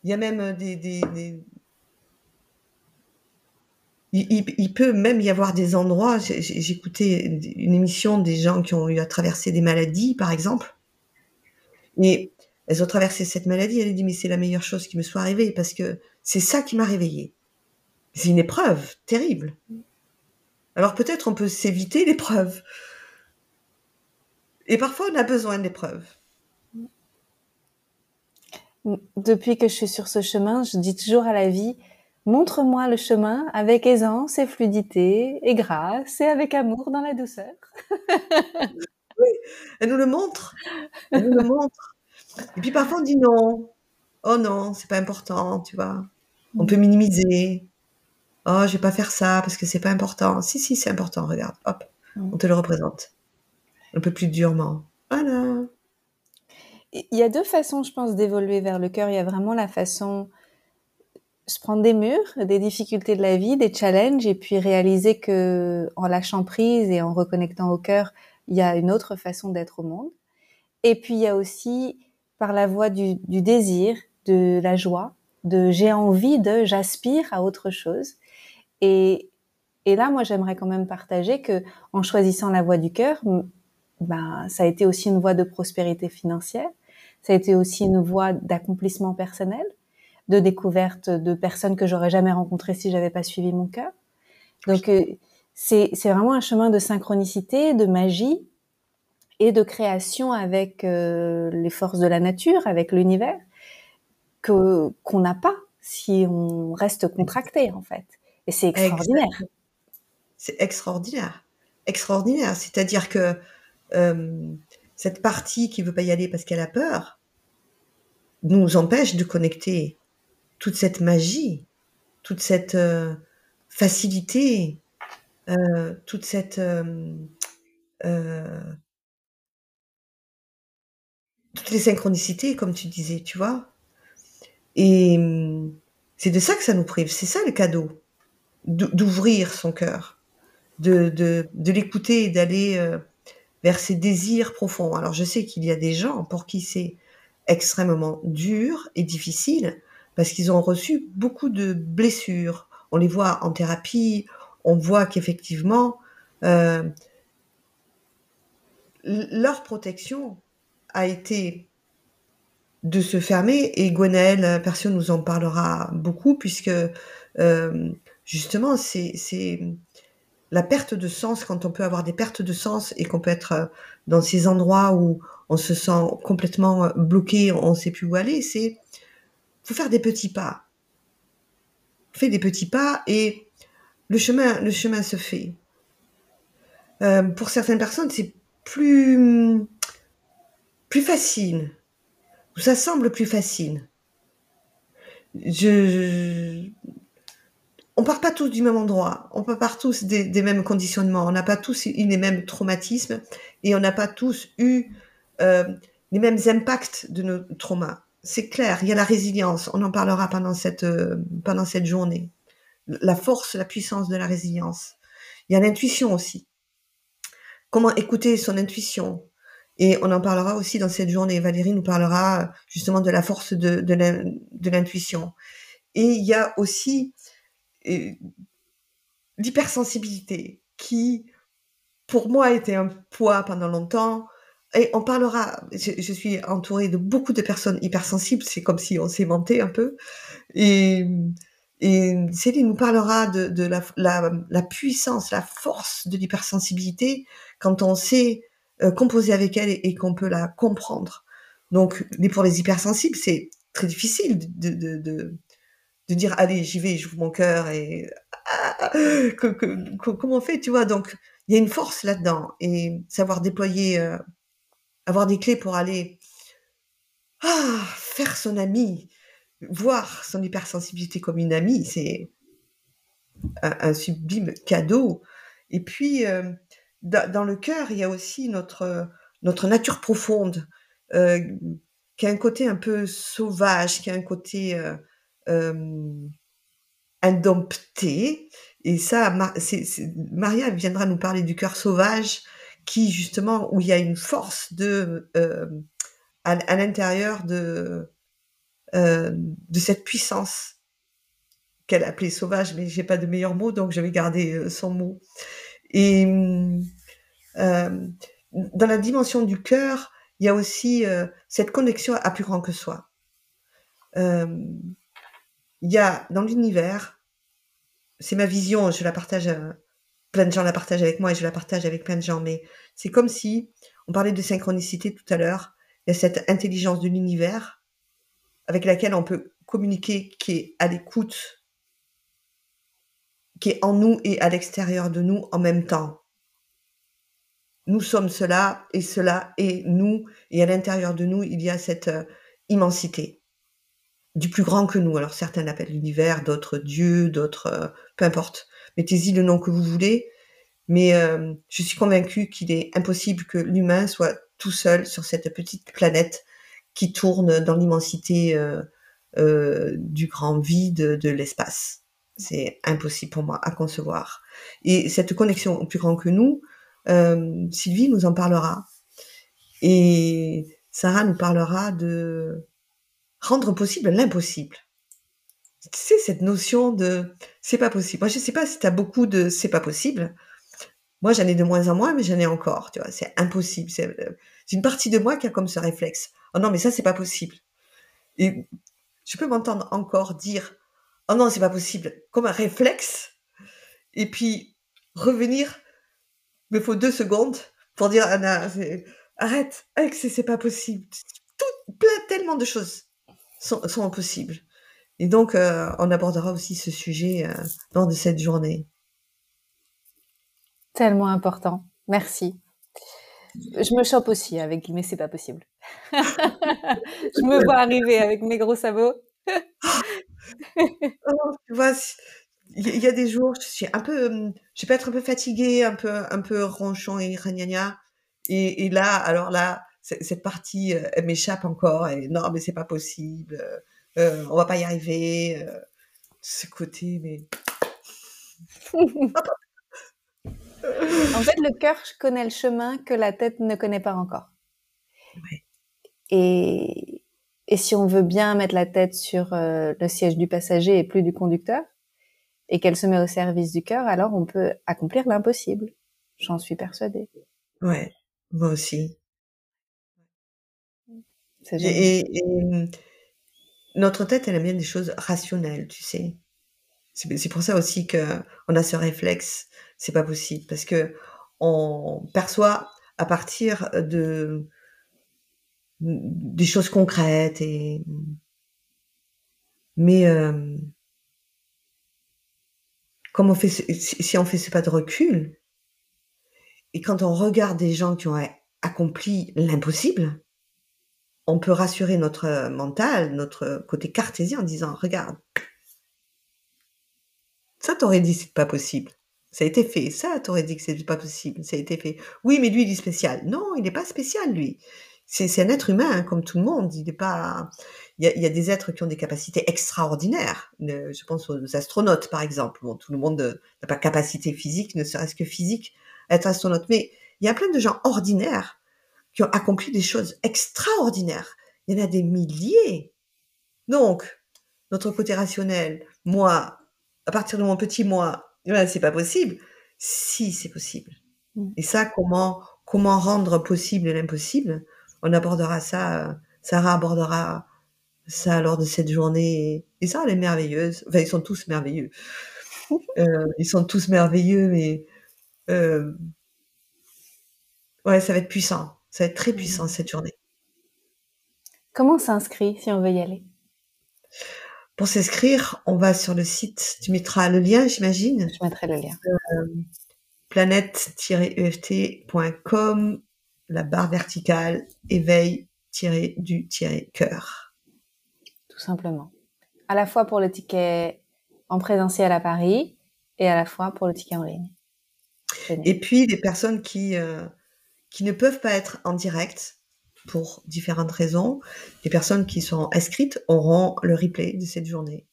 il y a même des... Il, peut même y avoir des endroits, écouté une émission des gens qui ont eu à traverser des maladies, par exemple, et elles ont traversé cette maladie, elles ont dit, mais c'est la meilleure chose qui me soit arrivée, parce que c'est ça qui m'a réveillée. C'est une épreuve terrible. Alors peut-être on peut s'éviter l'épreuve, et parfois, on a besoin d'épreuves. Depuis que je suis sur ce chemin, je dis toujours à la vie, montre-moi le chemin avec aisance et fluidité et grâce et avec amour dans la douceur. oui, elle nous le montre. Elle nous le montre. Et puis parfois, on dit non. Oh non, c'est pas important, tu vois. On peut minimiser. Oh, je vais pas faire ça parce que c'est pas important. Si, si, c'est important, regarde. Hop, on te le représente un peu plus durement. Voilà. Il y a deux façons, je pense, d'évoluer vers le cœur. Il y a vraiment la façon se prendre des murs, des difficultés de la vie, des challenges, et puis réaliser que en lâchant prise et en reconnectant au cœur, il y a une autre façon d'être au monde. Et puis il y a aussi par la voie du, du désir, de la joie, de j'ai envie de, j'aspire à autre chose. Et, là, moi, j'aimerais quand même partager que en choisissant la voie du cœur, ben, ça a été aussi une voie de prospérité financière, ça a été aussi une voie d'accomplissement personnel, de découverte de personnes que j'aurais jamais rencontrées si j'avais pas suivi mon cœur. Donc euh, c'est c'est vraiment un chemin de synchronicité, de magie et de création avec euh, les forces de la nature, avec l'univers que qu'on n'a pas si on reste contracté en fait. C'est extraordinaire. C'est extraordinaire, extraordinaire. C'est-à-dire que euh, cette partie qui veut pas y aller parce qu'elle a peur nous empêche de connecter toute cette magie, toute cette euh, facilité euh, toute cette toutes les synchronicités, comme tu disais, tu vois. Et c'est de ça que ça nous prive. C'est ça le cadeau, d'ouvrir son cœur, de, de, l'écouter et d'aller euh, vers ses désirs profonds. Alors je sais qu'il y a des gens pour qui c'est extrêmement dur et difficile parce qu'ils ont reçu beaucoup de blessures. On les voit en thérapie, on voit qu'effectivement, euh, leur protection a été de se fermer et Gwenaëlle personne nous en parlera beaucoup puisque euh, justement c'est la perte de sens quand on peut avoir des pertes de sens et qu'on peut être dans ces endroits où on se sent complètement bloqué, on ne sait plus où aller, c'est faut faire des petits pas. Fais des petits pas et le chemin, le chemin se fait. Euh, pour certaines personnes, c'est plus, plus facile. Ça semble plus facile. Je, on part pas tous du même endroit, on part pas tous des, des mêmes conditionnements, on n'a pas tous eu les mêmes traumatismes et on n'a pas tous eu euh, les mêmes impacts de nos traumas. C'est clair, il y a la résilience, on en parlera pendant cette, euh, pendant cette journée. La force, la puissance de la résilience. Il y a l'intuition aussi. Comment écouter son intuition. Et on en parlera aussi dans cette journée. Valérie nous parlera justement de la force de, de l'intuition. Et il y a aussi l'hypersensibilité qui, pour moi, était un poids pendant longtemps. Et on parlera, je, suis entourée de beaucoup de personnes hypersensibles, c'est comme si on s'aimantait un peu. Et, Céline nous parlera de, la, la, puissance, la force de l'hypersensibilité quand on sait euh, composer avec elle et, qu'on peut la comprendre. Donc, mais pour les hypersensibles, c'est très difficile de, de dire allez j'y vais j'ouvre mon cœur et ah, que, que, que, comment on fait tu vois? Donc il y a une force là-dedans et savoir déployer euh, avoir des clés pour aller ah, faire son ami voir son hypersensibilité comme une amie c'est un, un, sublime cadeau. Et puis euh, dans le cœur il y a aussi notre notre nature profonde euh, qui a un côté un peu sauvage qui a un côté indompté. Et ça, Maria viendra nous parler du cœur sauvage, qui justement, où il y a une force de euh, à, l'intérieur de euh, de cette puissance qu'elle appelait sauvage, mais j'ai pas de meilleur mot, donc je vais garder euh, son mot. Et euh, dans la dimension du cœur, il y a aussi euh, cette connexion à plus grand que soi. Euh, il y a dans l'univers, c'est ma vision, je la partage, euh, plein de gens la partagent avec moi et je la partage avec plein de gens, mais c'est comme si, on parlait de synchronicité tout à l'heure, il y a cette intelligence de l'univers avec laquelle on peut communiquer, qui est à l'écoute, qui est en nous et à l'extérieur de nous en même temps. Nous sommes cela et cela et nous, et à l'intérieur de nous, il y a cette euh, immensité du plus grand que nous. Alors certains l'appellent l'univers, d'autres Dieu, d'autres euh, peu importe. Mettez-y le nom que vous voulez, mais euh, je suis convaincue qu'il est impossible que l'humain soit tout seul sur cette petite planète qui tourne dans l'immensité euh, euh du grand vide de l'espace. C'est impossible pour moi à concevoir. Et cette connexion au plus grand que nous, euh, Sylvie nous en parlera. Et Sarah nous parlera de rendre possible l'impossible. Sais, cette notion de c'est pas possible. Moi, je sais pas si tu as beaucoup de c'est pas possible. Moi, j'en ai de moins en moins, mais j'en ai encore. Tu vois, c'est impossible. C'est une partie de moi qui a comme ce réflexe. Oh non, mais ça, c'est pas possible. Et je peux m'entendre encore dire oh non, c'est pas possible, comme un réflexe. Et puis revenir, me faut deux secondes pour dire Anna, arrête, Alex, c'est pas possible. Plein, tellement de choses sont, sont possibles. Et donc, euh, on abordera aussi ce sujet euh, lors de cette journée. Tellement important. Merci. Je me chope aussi avec mais c'est pas possible. je me vois arriver avec mes gros sabots. oh, tu vois, il y, a des jours, je suis un peu, je peux être un peu fatiguée, un peu, un peu ronchon et ragnagna. Et, et là, alors là, cette partie euh, m'échappe encore. Et non, mais c'est pas possible. Euh, euh, on va pas y arriver. Euh, ce côté, mais. en fait, le cœur connaît le chemin que la tête ne connaît pas encore. Ouais. Et, et si on veut bien mettre la tête sur euh, le siège du passager et plus du conducteur, et qu'elle se met au service du cœur, alors on peut accomplir l'impossible. J'en suis persuadée. Ouais, moi aussi. Et, et, mmh, notre tête, elle aime bien des choses rationnelles, tu sais. C'est pour ça aussi que on a ce réflexe. C'est pas possible parce que on perçoit à partir de des choses concrètes et mais euh, comme on fait si on fait ce pas de recul et quand on regarde des gens qui ont accompli l'impossible on peut rassurer notre mental, notre côté cartésien en disant, regarde, ça t'aurait dit c'est pas possible. Ça a été fait. Ça t'aurait dit que c'est pas possible. Ça a été fait. Oui, mais lui, il est spécial. Non, il n'est pas spécial, lui. C'est un être humain, hein, comme tout le monde. Il n'est pas. Il y, a, des êtres qui ont des capacités extraordinaires. Je pense aux astronautes, par exemple. Tout le monde n'a pas capacité physique, ne serait-ce que physique, à être astronaute. Mais il y a plein de gens ordinaires qui ont accompli des choses extraordinaires. Il y en a des milliers. Donc, notre côté rationnel, moi, à partir de mon petit moi, c'est pas possible. Si, c'est possible. Mm. Et ça, comment, comment rendre possible l'impossible? On abordera ça, Sarah abordera ça lors de cette journée. Et ça, elle est merveilleuse. Enfin, ils sont tous merveilleux. Euh, ils sont tous merveilleux, mais euh, ouais, ça va être puissant. Ça va être très puissant cette journée. Comment on s'inscrit si on veut y aller? Pour s'inscrire, on va sur le site. Tu mettras le lien, j'imagine Je mettrai le lien. Euh, planète-eft.com, la barre verticale, éveil-du-cœur. Tout simplement. À la fois pour le ticket en présentiel à Paris et à la fois pour le ticket en ligne. Et puis, les personnes qui... Euh, qui ne peuvent pas être en direct pour différentes raisons. Les personnes qui sont inscrites auront le replay de cette journée.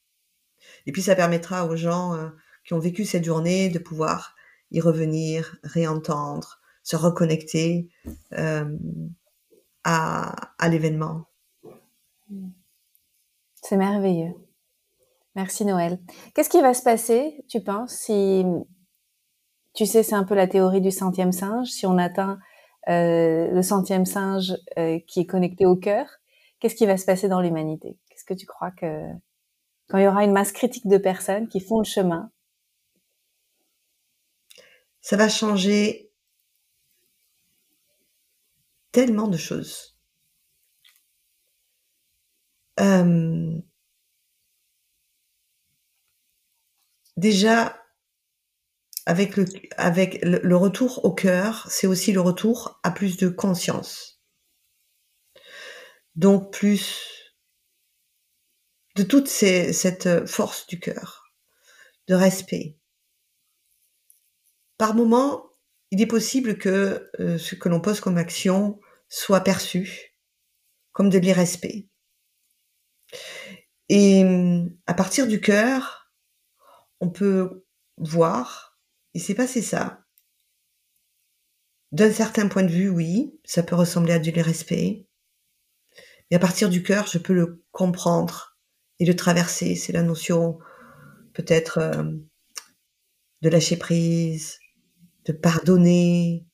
Et puis ça permettra aux gens euh, qui ont vécu cette journée de pouvoir y revenir, réentendre, se reconnecter euh, à, à l'événement. C'est merveilleux. Merci Noël. Qu'est-ce qui va se passer, tu penses, si, tu sais, c'est un peu la théorie du centième singe, si on atteint le centième singe euh, qui est connecté au cœur, qu'est-ce qui va se passer dans l'humanité? Qu'est-ce que tu crois que quand il y aura une masse critique de personnes qui font le chemin, ça va changer tellement de choses. Euh, déjà, avec le, retour au cœur, c'est aussi le retour à plus de conscience. Donc plus de toute cette force du cœur, de respect. Par moment, il est possible que euh, ce que l'on pose comme action soit perçu comme de l'irrespect. Et à partir du cœur, on peut voir il s'est passé ça. D'un certain point de vue, oui, ça peut ressembler à du respect. Mais à partir du cœur, je peux le comprendre et le traverser. C'est la notion peut-être euh, de lâcher prise, de pardonner.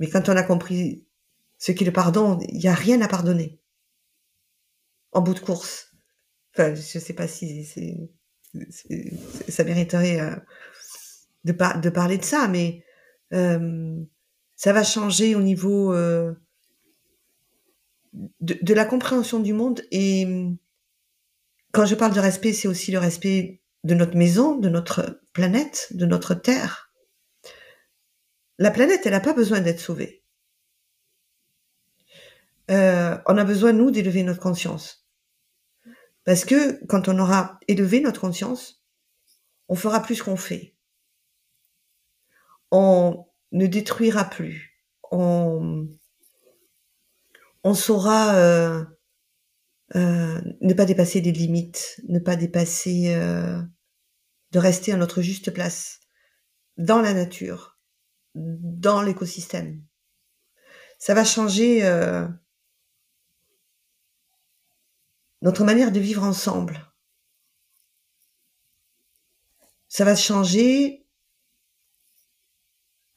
Mais quand on a compris ce qu'est le pardon, il n'y a rien à pardonner. En bout de course. Enfin, je ne sais pas si ça mériterait euh, de, parler de ça, mais euh, ça va changer au niveau euh, de, la compréhension du monde. Et quand je parle de respect, c'est aussi le respect de notre maison, de notre planète, de notre Terre. La planète, elle n'a pas besoin d'être sauvée. Euh, on a besoin, nous, d'élever notre conscience. Parce que quand on aura élevé notre conscience, on fera plus qu'on fait. On ne détruira plus. On, saura euh, euh, ne pas dépasser les limites, ne pas dépasser, euh, de rester à notre juste place dans la nature, dans l'écosystème. Ça va changer notre manière de vivre ensemble. Ça va changer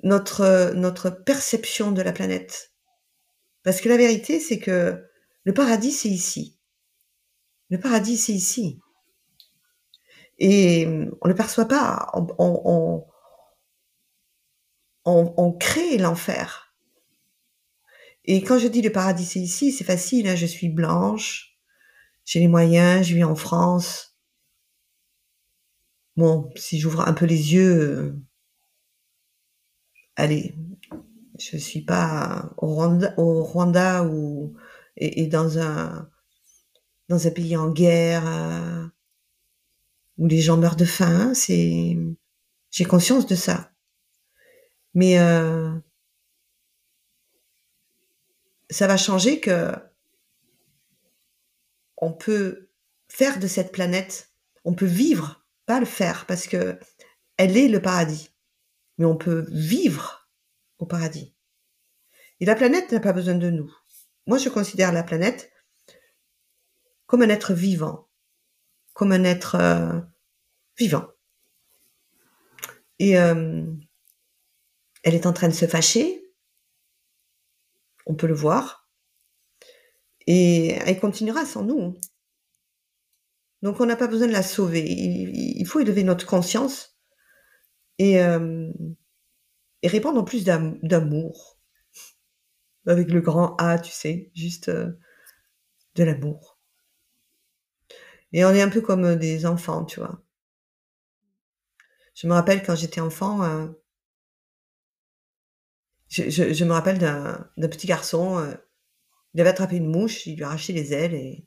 notre, notre perception de la planète. Parce que la vérité, c'est que le paradis, c'est ici. Le paradis, c'est ici. Et on ne le perçoit pas. On, on crée l'enfer. Et quand je dis le paradis, c'est ici, c'est facile. Hein, je suis blanche, j'ai les moyens, je vis en France. Bon, si j'ouvre un peu les yeux, euh, allez, je suis pas au Rwanda, au Rwanda ou et, dans un dans un pays en guerre euh, où les gens meurent de faim. C'est j'ai conscience de ça, mais euh, ça va changer que on peut faire de cette planète, on peut vivre, pas le faire, parce que elle est le paradis, mais on peut vivre au paradis. Et la planète n'a pas besoin de nous. Moi, je considère la planète comme un être vivant, comme un être euh, vivant. Et euh, elle est en train de se fâcher, on peut le voir, et elle continuera sans nous. Donc on n'a pas besoin de la sauver. Il, faut élever notre conscience et, euh, et répandre plus d'amour. Avec le grand A, tu sais, juste euh, de l'amour. Et on est un peu comme des enfants, tu vois. Je me rappelle quand j'étais enfant, euh, je, me rappelle d'un petit garçon il avait attrapé une mouche, il lui a arraché les ailes et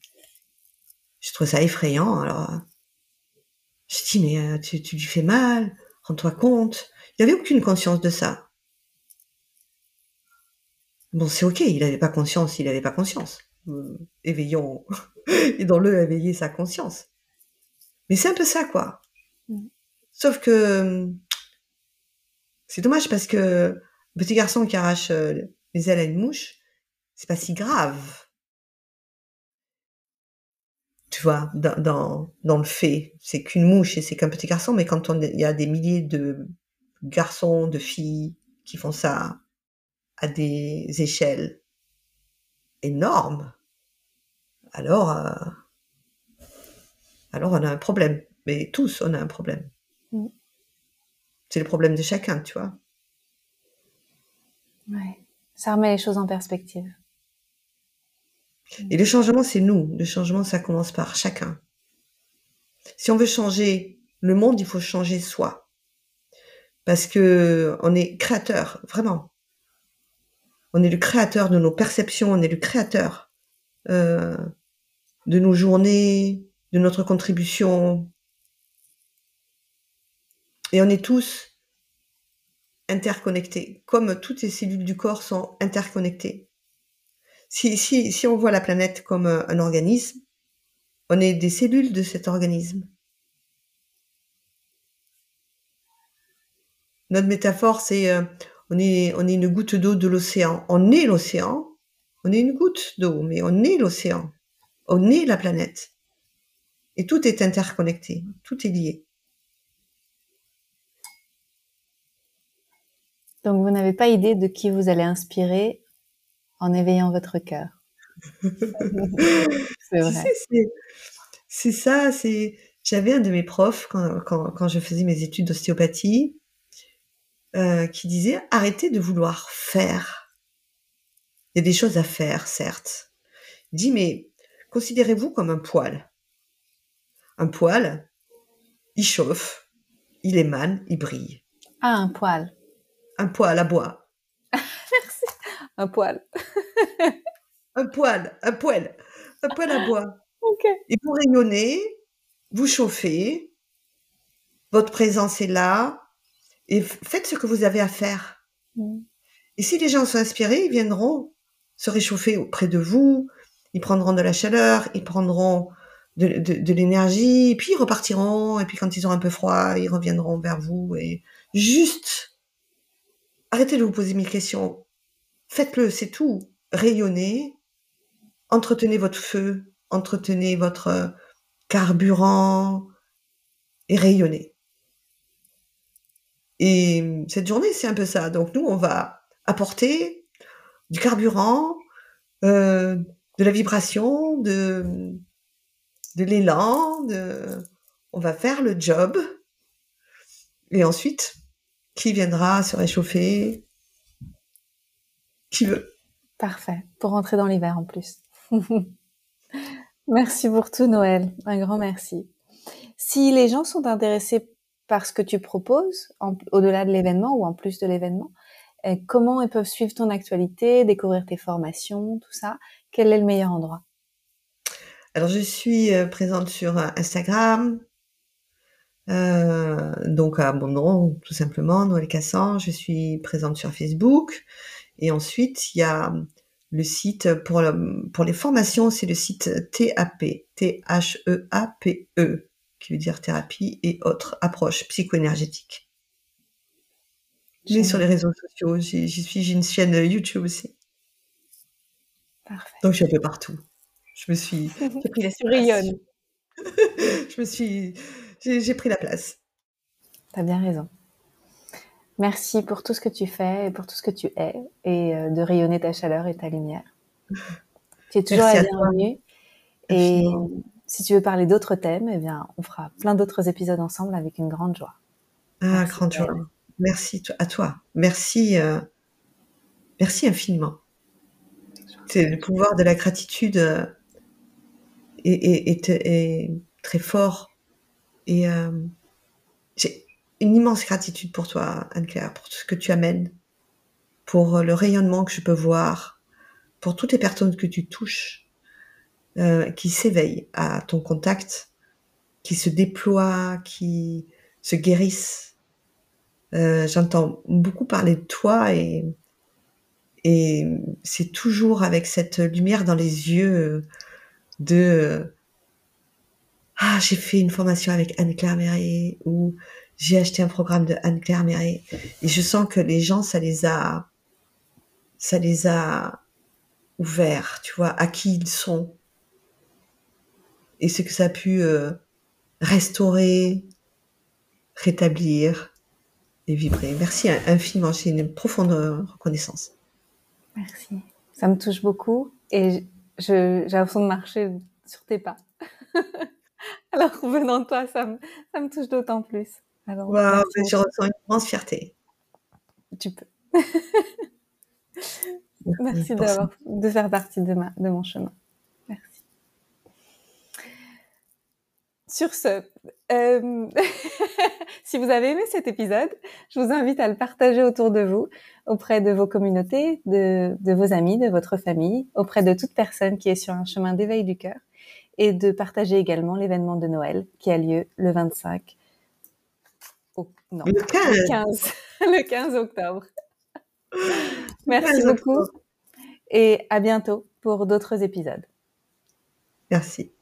je trouve ça effrayant. Alors, je dis, mais euh, tu, lui fais mal, rends-toi compte. Il n'avait aucune conscience de ça. Bon, c'est ok, il n'avait pas conscience, il n'avait pas conscience. Euh, éveillons, aidons-le à éveiller sa conscience. Mais c'est un peu ça, quoi. Mm. Sauf que c'est dommage parce que petit garçon qui arrache euh, les ailes à une mouche, c'est pas si grave. Tu vois, dans, dans, le fait, c'est qu'une mouche et c'est qu'un petit garçon, mais quand il y a des milliers de garçons, de filles qui font ça à des échelles énormes, alors, euh, alors on a un problème. Mais tous, on a un problème. Mm. C'est le problème de chacun, tu vois. Ouais. Ça remet les choses en perspective. Et le changement, c'est nous. Le changement, ça commence par chacun. Si on veut changer le monde, il faut changer soi. Parce que on est créateur, vraiment. On est le créateur de nos perceptions, on est le créateur euh, de nos journées, de notre contribution. Et on est tous interconnectés, comme toutes les cellules du corps sont interconnectées si, on voit la planète comme un, organisme, on est des cellules de cet organisme. Notre métaphore, c'est euh, on est une goutte d'eau de l'océan. On est l'océan, on est une goutte d'eau, mais on est l'océan. On est la planète. Et tout est interconnecté, tout est lié. Donc vous n'avez pas idée de qui vous allez inspirer en éveillant votre cœur. c'est vrai. C'est ça, c'est. J'avais un de mes profs quand, je faisais mes études d'ostéopathie euh, qui disait arrêtez de vouloir faire. Il y a des choses à faire, certes. Il dit mais considérez-vous comme un poil. Un poil, il chauffe, il émane, il brille. Ah, un poil. Un poil à bois. Un poil. un poil, un poêle, un poêle à bois. Et pour rayonner, vous chauffez votre présence est là, et faites ce que vous avez à faire. Mm. Et si les gens sont inspirés, ils viendront se réchauffer auprès de vous, ils prendront de la chaleur, ils prendront de, de, l'énergie, puis ils repartiront, et puis quand ils ont un peu froid, ils reviendront vers vous, et juste, arrêtez de vous poser mille questions, faites-le, c'est tout, rayonnez, entretenez votre feu, entretenez votre carburant, et rayonnez. Et cette journée, c'est un peu ça. Donc nous, on va apporter du carburant, euh, de la vibration, de, l'élan, on va faire le job. Et ensuite, qui viendra se réchauffer Qui veut Parfait. Pour rentrer dans l'hiver en plus. merci pour tout, Noël. Un grand merci. Si les gens sont intéressés par ce que tu proposes, au-delà de l'événement ou en plus de l'événement, euh, comment ils peuvent suivre ton actualité, découvrir tes formations, tout ça Quel est le meilleur endroit? Alors, je suis euh, présente sur euh, Instagram, donc à mon nom, tout simplement, Noël Cassan. Je suis présente sur Facebook. Et ensuite, il y a le site pour, pour les formations, c'est le site TAP, T-H-E-A-P-E, e, qui veut dire thérapie et autres approches psycho-énergétiques. J'ai sur les réseaux sociaux, j'y suis, j'ai une chaîne YouTube aussi. Parfait. Donc je suis un peu partout. Je me suis, j'ai pris la rayonne. je me suis, j'ai pris la place. T'as bien raison. Merci pour tout ce que tu fais et pour tout ce que tu es et euh, de rayonner ta chaleur et ta lumière. Tu es toujours la bienvenue. Et si tu veux parler d'autres thèmes, eh bien, on fera plein d'autres épisodes ensemble avec une grande joie. Ah, grande joie. Merci à toi. Merci, euh, merci infiniment. C'est le pouvoir de la gratitude euh, est, très fort. Et une immense gratitude pour toi, Anne-Claire, pour tout ce que tu amènes, pour le rayonnement que je peux voir, pour toutes les personnes que tu touches, euh, qui s'éveillent à ton contact, qui se déploient, qui se guérissent. Euh, j'entends beaucoup parler de toi et, c'est toujours avec cette lumière dans les yeux de ah j'ai fait une formation avec Anne-Claire Mérier ou j'ai acheté un programme de Anne-Claire Méret et je sens que les gens, ça les a, ça les a ouverts, tu vois, à qui ils sont et ce que ça a pu euh, restaurer, rétablir et vibrer. Merci infiniment, j'ai une profonde reconnaissance. Merci, ça me touche beaucoup et j'ai l'impression de marcher sur tes pas. Alors venant de toi, ça me touche d'autant plus. Alors, je ressens une grande fierté. Tu peux. Merci de faire partie de, ma, de mon chemin. Merci. Sur ce, euh, si vous avez aimé cet épisode, je vous invite à le partager autour de vous, auprès de vos communautés, de, de vos amis, de votre famille, auprès de toute personne qui est sur un chemin d'éveil du cœur, et de partager également l'événement de Noël qui a lieu le 25 non, le 15. Le 15, octobre. Merci beaucoup et à bientôt pour d'autres épisodes. Merci.